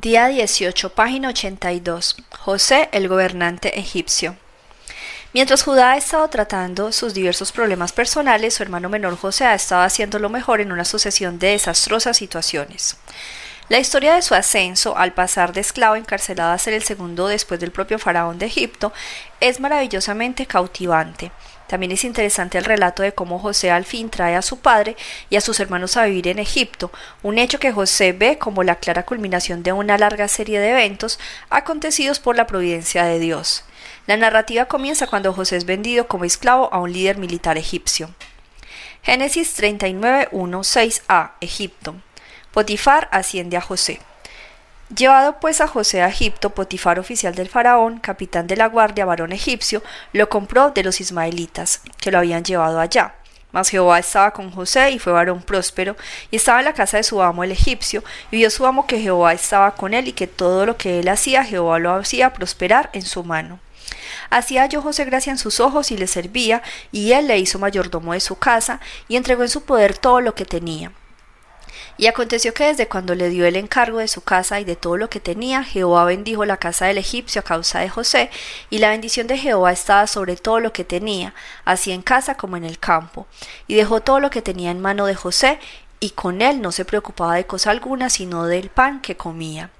Día 18, página 82. José, el gobernante egipcio. Mientras Judá ha estado tratando sus diversos problemas personales, su hermano menor José ha estado haciendo lo mejor en una sucesión de desastrosas situaciones. La historia de su ascenso al pasar de esclavo encarcelado a ser el segundo después del propio faraón de Egipto es maravillosamente cautivante. También es interesante el relato de cómo José al fin trae a su padre y a sus hermanos a vivir en Egipto, un hecho que José ve como la clara culminación de una larga serie de eventos acontecidos por la providencia de Dios. La narrativa comienza cuando José es vendido como esclavo a un líder militar egipcio. Génesis 39, 6a, Egipto. Potifar asciende a José. Llevado pues a José a Egipto, Potifar, oficial del faraón, capitán de la guardia, varón egipcio, lo compró de los ismaelitas, que lo habían llevado allá. Mas Jehová estaba con José y fue varón próspero, y estaba en la casa de su amo el egipcio, y vio su amo que Jehová estaba con él y que todo lo que él hacía, Jehová lo hacía prosperar en su mano. Así halló José gracia en sus ojos y le servía, y él le hizo mayordomo de su casa, y entregó en su poder todo lo que tenía. Y aconteció que desde cuando le dio el encargo de su casa y de todo lo que tenía, Jehová bendijo la casa del egipcio a causa de José, y la bendición de Jehová estaba sobre todo lo que tenía, así en casa como en el campo. Y dejó todo lo que tenía en mano de José, y con él no se preocupaba de cosa alguna, sino del pan que comía.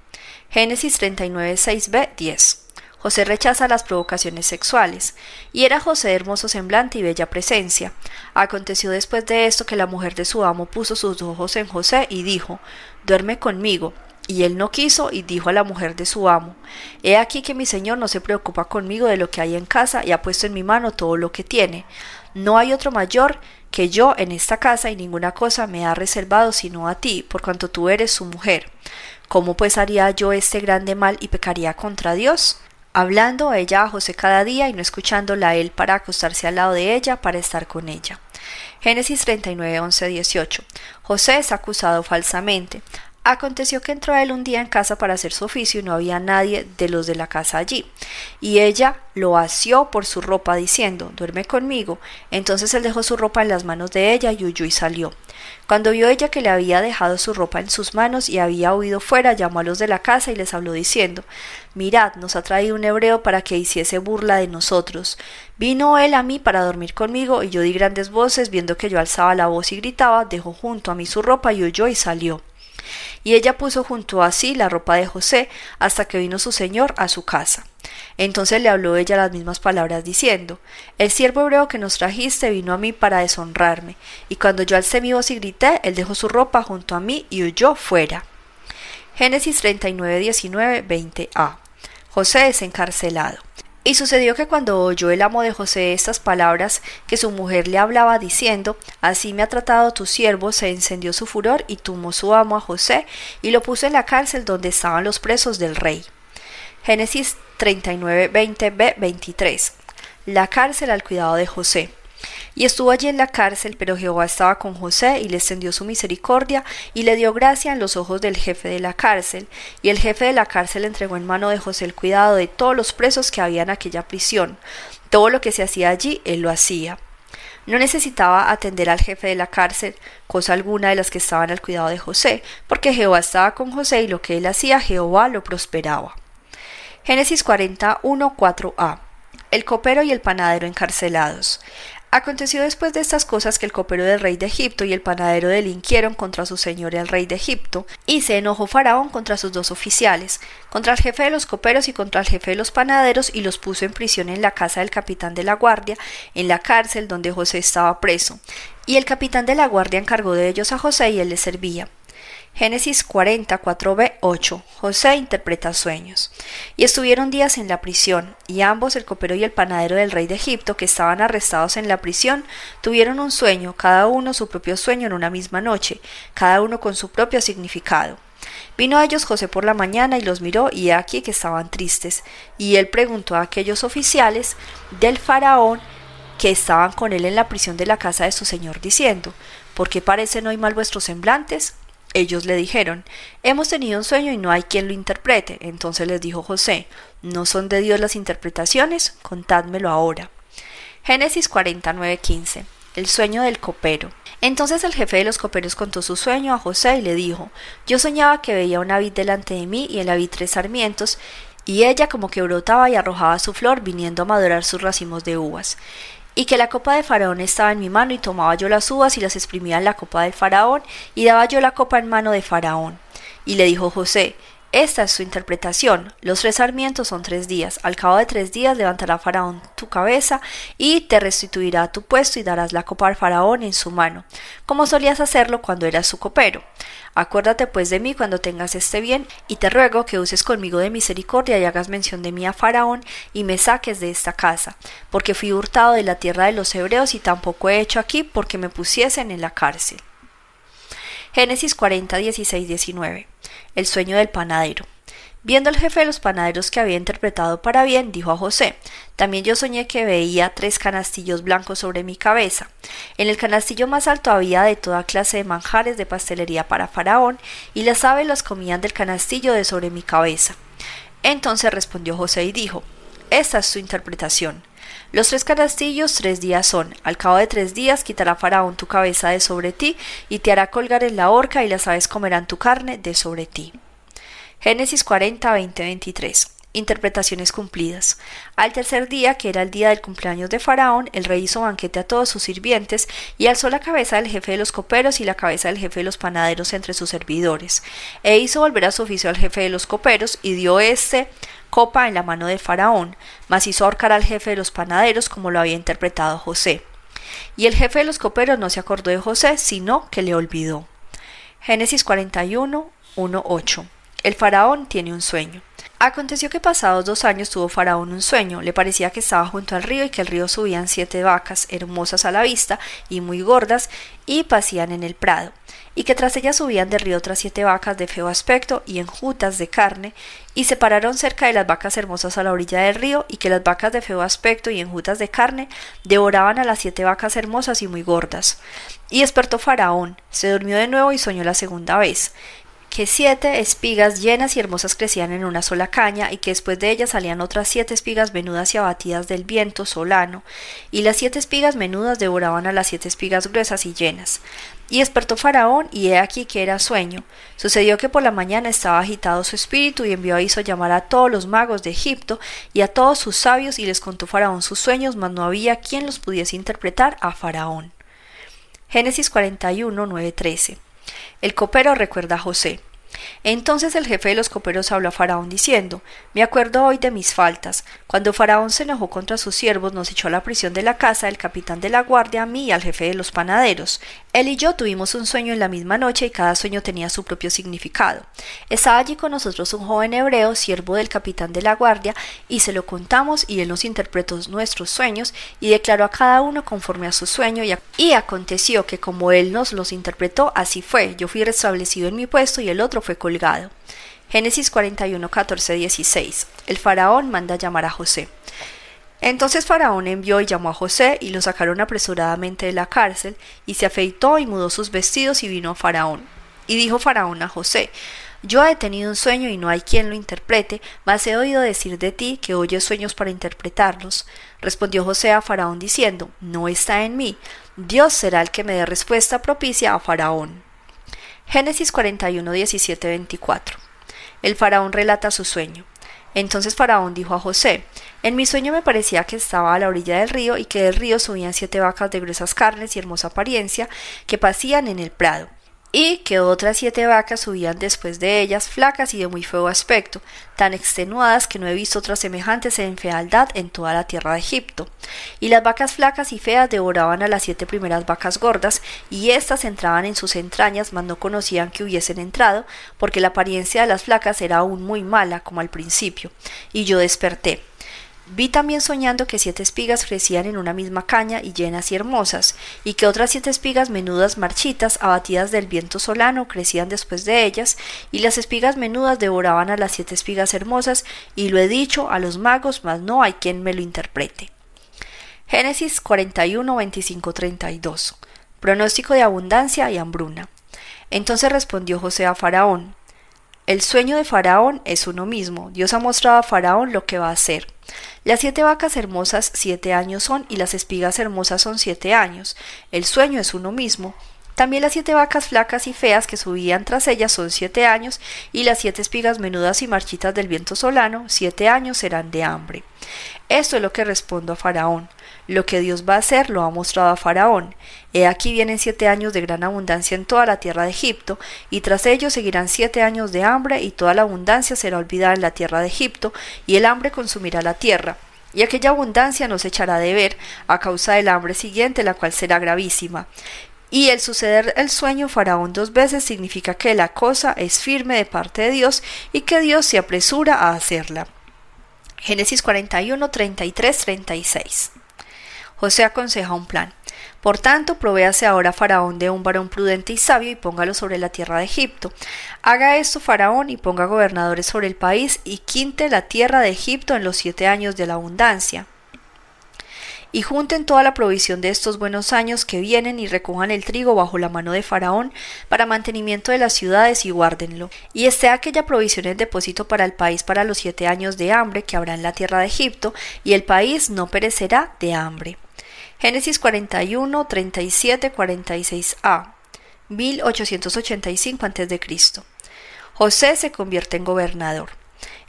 Génesis 39, 6b, 10. José rechaza las provocaciones sexuales, y era José de hermoso semblante y bella presencia. Aconteció después de esto que la mujer de su amo puso sus ojos en José y dijo Duerme conmigo. Y él no quiso y dijo a la mujer de su amo He aquí que mi señor no se preocupa conmigo de lo que hay en casa y ha puesto en mi mano todo lo que tiene. No hay otro mayor que yo en esta casa y ninguna cosa me ha reservado sino a ti, por cuanto tú eres su mujer. ¿Cómo pues haría yo este grande mal y pecaría contra Dios? Hablando ella a José cada día y no escuchándola a él para acostarse al lado de ella para estar con ella. Génesis 39, 11, 18. José es acusado falsamente. Aconteció que entró él un día en casa para hacer su oficio y no había nadie de los de la casa allí. Y ella lo asió por su ropa diciendo, duerme conmigo. Entonces él dejó su ropa en las manos de ella y huyó y salió. Cuando vio ella que le había dejado su ropa en sus manos y había huido fuera, llamó a los de la casa y les habló diciendo, Mirad, nos ha traído un hebreo para que hiciese burla de nosotros. Vino él a mí para dormir conmigo y yo di grandes voces, viendo que yo alzaba la voz y gritaba, dejó junto a mí su ropa y huyó y salió. Y ella puso junto a sí la ropa de José hasta que vino su señor a su casa. Entonces le habló ella las mismas palabras diciendo El siervo hebreo que nos trajiste vino a mí para deshonrarme, y cuando yo alcé mi voz y grité, él dejó su ropa junto a mí y huyó fuera. Génesis 39, 19, 20a. José es encarcelado. Y sucedió que cuando oyó el amo de José estas palabras que su mujer le hablaba diciendo, Así me ha tratado tu siervo, se encendió su furor y tomó su amo a José y lo puso en la cárcel donde estaban los presos del rey. Génesis 39, 20, b 23. La cárcel al cuidado de José. Y estuvo allí en la cárcel, pero Jehová estaba con José y le extendió su misericordia y le dio gracia en los ojos del jefe de la cárcel. Y el jefe de la cárcel entregó en mano de José el cuidado de todos los presos que había en aquella prisión. Todo lo que se hacía allí, él lo hacía. No necesitaba atender al jefe de la cárcel, cosa alguna de las que estaban al cuidado de José, porque Jehová estaba con José y lo que él hacía, Jehová lo prosperaba. Génesis 41, 4a. El copero y el panadero encarcelados. Aconteció después de estas cosas que el copero del rey de Egipto y el panadero delinquieron contra su señor el rey de Egipto, y se enojó Faraón contra sus dos oficiales, contra el jefe de los coperos y contra el jefe de los panaderos, y los puso en prisión en la casa del capitán de la guardia, en la cárcel donde José estaba preso. Y el capitán de la guardia encargó de ellos a José y él le servía. Génesis 44 b 8. José interpreta sueños. Y estuvieron días en la prisión, y ambos, el copero y el panadero del rey de Egipto, que estaban arrestados en la prisión, tuvieron un sueño, cada uno su propio sueño en una misma noche, cada uno con su propio significado. Vino a ellos José por la mañana y los miró, y aquí que estaban tristes. Y él preguntó a aquellos oficiales del faraón que estaban con él en la prisión de la casa de su señor, diciendo, ¿Por qué parecen hoy mal vuestros semblantes? Ellos le dijeron, Hemos tenido un sueño y no hay quien lo interprete. Entonces les dijo José, ¿No son de Dios las interpretaciones? Contádmelo ahora. Génesis 49:15 El sueño del copero. Entonces el jefe de los coperos contó su sueño a José y le dijo, Yo soñaba que veía una vid delante de mí y en la vid tres sarmientos, y ella como que brotaba y arrojaba su flor viniendo a madurar sus racimos de uvas y que la copa de Faraón estaba en mi mano y tomaba yo las uvas y las exprimía en la copa del Faraón y daba yo la copa en mano de Faraón. Y le dijo José, esta es su interpretación. Los tres sarmientos son tres días. Al cabo de tres días levantará Faraón tu cabeza y te restituirá a tu puesto y darás la copa al Faraón en su mano, como solías hacerlo cuando eras su copero. Acuérdate pues de mí cuando tengas este bien, y te ruego que uses conmigo de misericordia y hagas mención de mí a Faraón y me saques de esta casa, porque fui hurtado de la tierra de los hebreos y tampoco he hecho aquí porque me pusiesen en la cárcel. Génesis 40, 16, 19. El sueño del panadero. Viendo el jefe de los panaderos que había interpretado para bien, dijo a José, también yo soñé que veía tres canastillos blancos sobre mi cabeza. En el canastillo más alto había de toda clase de manjares de pastelería para Faraón, y las aves las comían del canastillo de sobre mi cabeza. Entonces respondió José y dijo, Esta es su interpretación. Los tres canastillos tres días son. Al cabo de tres días quitará Faraón tu cabeza de sobre ti y te hará colgar en la horca y las aves comerán tu carne de sobre ti. Génesis 40, 20, 23. Interpretaciones cumplidas. Al tercer día, que era el día del cumpleaños de Faraón, el rey hizo banquete a todos sus sirvientes y alzó la cabeza del jefe de los coperos y la cabeza del jefe de los panaderos entre sus servidores. E hizo volver a su oficio al jefe de los coperos y dio este copa en la mano de Faraón, mas hizo ahorcar al jefe de los panaderos como lo había interpretado José. Y el jefe de los coperos no se acordó de José, sino que le olvidó. Génesis 41, 1, 8. El faraón tiene un sueño. Aconteció que pasados dos años tuvo Faraón un sueño. Le parecía que estaba junto al río y que el río subían siete vacas, hermosas a la vista y muy gordas, y pasían en el prado, y que tras ellas subían del río otras siete vacas de feo aspecto y enjutas de carne, y se pararon cerca de las vacas hermosas a la orilla del río, y que las vacas de feo aspecto y enjutas de carne devoraban a las siete vacas hermosas y muy gordas. Y despertó Faraón, se durmió de nuevo y soñó la segunda vez que siete espigas llenas y hermosas crecían en una sola caña, y que después de ellas salían otras siete espigas menudas y abatidas del viento solano, y las siete espigas menudas devoraban a las siete espigas gruesas y llenas. Y despertó Faraón, y he aquí que era sueño. Sucedió que por la mañana estaba agitado su espíritu, y envió a hizo llamar a todos los magos de Egipto y a todos sus sabios, y les contó Faraón sus sueños, mas no había quien los pudiese interpretar a Faraón. Génesis 41, 9, 13. El copero recuerda a José. Entonces el jefe de los coperos habló a Faraón diciendo Me acuerdo hoy de mis faltas. Cuando Faraón se enojó contra sus siervos, nos echó a la prisión de la casa del capitán de la guardia, a mí y al jefe de los panaderos. Él y yo tuvimos un sueño en la misma noche y cada sueño tenía su propio significado. Estaba allí con nosotros un joven hebreo, siervo del capitán de la guardia, y se lo contamos y él nos interpretó nuestros sueños y declaró a cada uno conforme a su sueño y, aconteció que como él nos los interpretó, así fue. Yo fui restablecido en mi puesto y el otro fue colgado. Génesis 41, 14, 16. El faraón manda llamar a José. Entonces Faraón envió y llamó a José y lo sacaron apresuradamente de la cárcel y se afeitó y mudó sus vestidos y vino Faraón. Y dijo Faraón a José, yo he tenido un sueño y no hay quien lo interprete, mas he oído decir de ti que oyes sueños para interpretarlos. Respondió José a Faraón diciendo, no está en mí, Dios será el que me dé respuesta propicia a Faraón. Génesis 41, 17, 24. El faraón relata su sueño. Entonces Faraón dijo a José, En mi sueño me parecía que estaba a la orilla del río y que del río subían siete vacas de gruesas carnes y hermosa apariencia que pasían en el prado y que otras siete vacas subían después de ellas, flacas y de muy feo aspecto, tan extenuadas que no he visto otras semejantes en fealdad en toda la tierra de Egipto. Y las vacas flacas y feas devoraban a las siete primeras vacas gordas, y éstas entraban en sus entrañas, mas no conocían que hubiesen entrado, porque la apariencia de las flacas era aún muy mala, como al principio. Y yo desperté. Vi también soñando que siete espigas crecían en una misma caña y llenas y hermosas, y que otras siete espigas menudas marchitas, abatidas del viento solano, crecían después de ellas, y las espigas menudas devoraban a las siete espigas hermosas, y lo he dicho a los magos, mas no hay quien me lo interprete. Génesis 41, 25, 32. Pronóstico de abundancia y hambruna. Entonces respondió José a Faraón, el sueño de Faraón es uno mismo. Dios ha mostrado a Faraón lo que va a hacer. Las siete vacas hermosas siete años son y las espigas hermosas son siete años. El sueño es uno mismo. También las siete vacas flacas y feas que subían tras ellas son siete años, y las siete espigas menudas y marchitas del viento solano, siete años serán de hambre. Esto es lo que respondo a Faraón. Lo que Dios va a hacer lo ha mostrado a Faraón. He aquí vienen siete años de gran abundancia en toda la tierra de Egipto, y tras ellos seguirán siete años de hambre, y toda la abundancia será olvidada en la tierra de Egipto, y el hambre consumirá la tierra. Y aquella abundancia no se echará de ver a causa del hambre siguiente, la cual será gravísima. Y el suceder el sueño Faraón dos veces significa que la cosa es firme de parte de Dios y que Dios se apresura a hacerla. Génesis 41, 33, 36. José aconseja un plan. Por tanto, provéase ahora Faraón de un varón prudente y sabio y póngalo sobre la tierra de Egipto. Haga esto Faraón y ponga gobernadores sobre el país y quinte la tierra de Egipto en los siete años de la abundancia y junten toda la provisión de estos buenos años que vienen y recojan el trigo bajo la mano de Faraón para mantenimiento de las ciudades y guárdenlo. Y esté aquella provisión en depósito para el país para los siete años de hambre que habrá en la tierra de Egipto, y el país no perecerá de hambre. Génesis 41, 37, 46a, 1885 a.C. José se convierte en gobernador.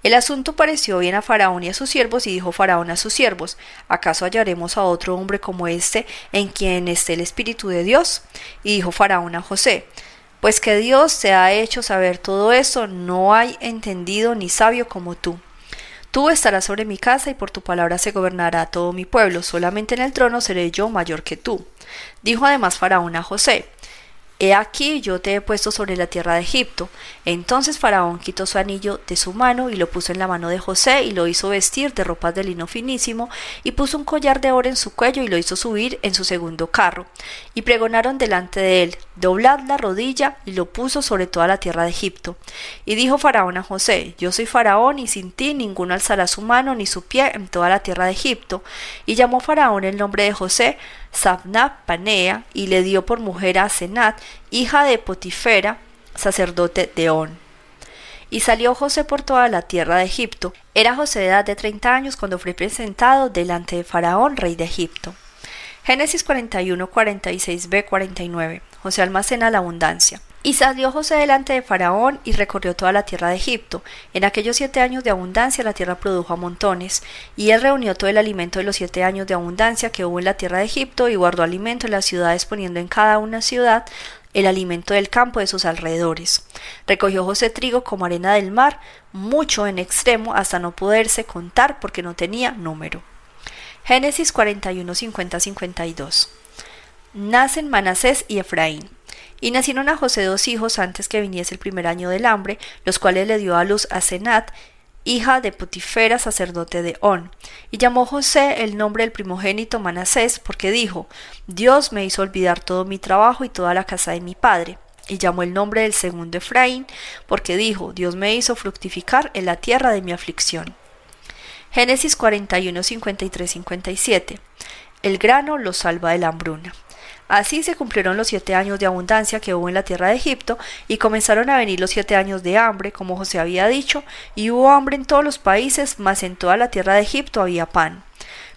El asunto pareció bien a Faraón y a sus siervos, y dijo Faraón a sus siervos, ¿acaso hallaremos a otro hombre como este en quien esté el Espíritu de Dios? Y dijo Faraón a José, pues que Dios te ha hecho saber todo esto, no hay entendido ni sabio como tú. Tú estarás sobre mi casa y por tu palabra se gobernará todo mi pueblo, solamente en el trono seré yo mayor que tú. Dijo además Faraón a José, He aquí yo te he puesto sobre la tierra de Egipto. Entonces Faraón quitó su anillo de su mano y lo puso en la mano de José y lo hizo vestir de ropas de lino finísimo y puso un collar de oro en su cuello y lo hizo subir en su segundo carro. Y pregonaron delante de él, doblad la rodilla y lo puso sobre toda la tierra de Egipto. Y dijo Faraón a José, yo soy Faraón y sin ti ninguno alzará su mano ni su pie en toda la tierra de Egipto. Y llamó Faraón el nombre de José Sabna Panea y le dio por mujer a Senat, hija de Potifera, sacerdote de On. Y salió José por toda la tierra de Egipto. Era José de edad de treinta años cuando fue presentado delante de Faraón, rey de Egipto. Génesis 41, 46b, 49. José almacena la abundancia. Y salió José delante de Faraón y recorrió toda la tierra de Egipto. En aquellos siete años de abundancia la tierra produjo a montones, y él reunió todo el alimento de los siete años de abundancia que hubo en la tierra de Egipto y guardó alimento en las ciudades poniendo en cada una ciudad el alimento del campo de sus alrededores. Recogió José trigo como arena del mar, mucho en extremo, hasta no poderse contar porque no tenía número. Génesis 41, 50, 52. Nacen Manasés y Efraín. Y nacieron a José dos hijos antes que viniese el primer año del hambre, los cuales le dio a luz a Senat, hija de Potifera, sacerdote de On. Y llamó José el nombre del primogénito Manasés, porque dijo, Dios me hizo olvidar todo mi trabajo y toda la casa de mi padre. Y llamó el nombre del segundo Efraín, porque dijo, Dios me hizo fructificar en la tierra de mi aflicción. Génesis 41, 53, 57. El grano lo salva de la hambruna. Así se cumplieron los siete años de abundancia que hubo en la tierra de Egipto, y comenzaron a venir los siete años de hambre, como José había dicho, y hubo hambre en todos los países, mas en toda la tierra de Egipto había pan.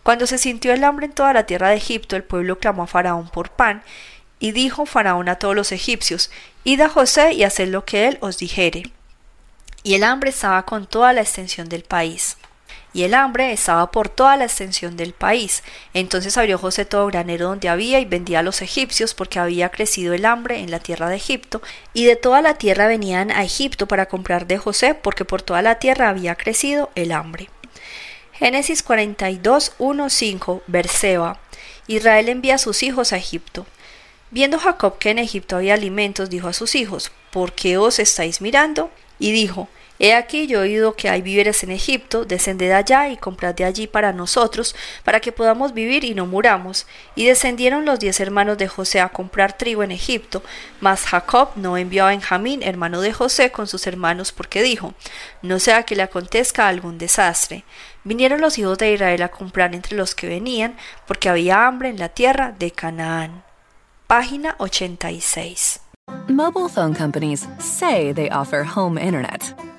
Cuando se sintió el hambre en toda la tierra de Egipto, el pueblo clamó a Faraón por pan, y dijo Faraón a todos los egipcios, Id a José y haced lo que él os dijere. Y el hambre estaba con toda la extensión del país y el hambre estaba por toda la extensión del país. Entonces abrió José todo granero donde había y vendía a los egipcios porque había crecido el hambre en la tierra de Egipto, y de toda la tierra venían a Egipto para comprar de José porque por toda la tierra había crecido el hambre. Génesis 42, 1, 5, Berseba. Israel envía a sus hijos a Egipto. Viendo Jacob que en Egipto había alimentos, dijo a sus hijos, ¿por qué os estáis mirando? Y dijo, He aquí yo he oído que hay víveres en Egipto, descended allá y comprad de allí para nosotros, para que podamos vivir y no muramos. Y descendieron los diez hermanos de José a comprar trigo en Egipto, mas Jacob no envió a Benjamín, hermano de José, con sus hermanos, porque dijo, no sea que le acontezca algún desastre. Vinieron los hijos de Israel a comprar entre los que venían, porque había hambre en la tierra de Canaán. Página 86. Mobile phone companies say they offer home internet.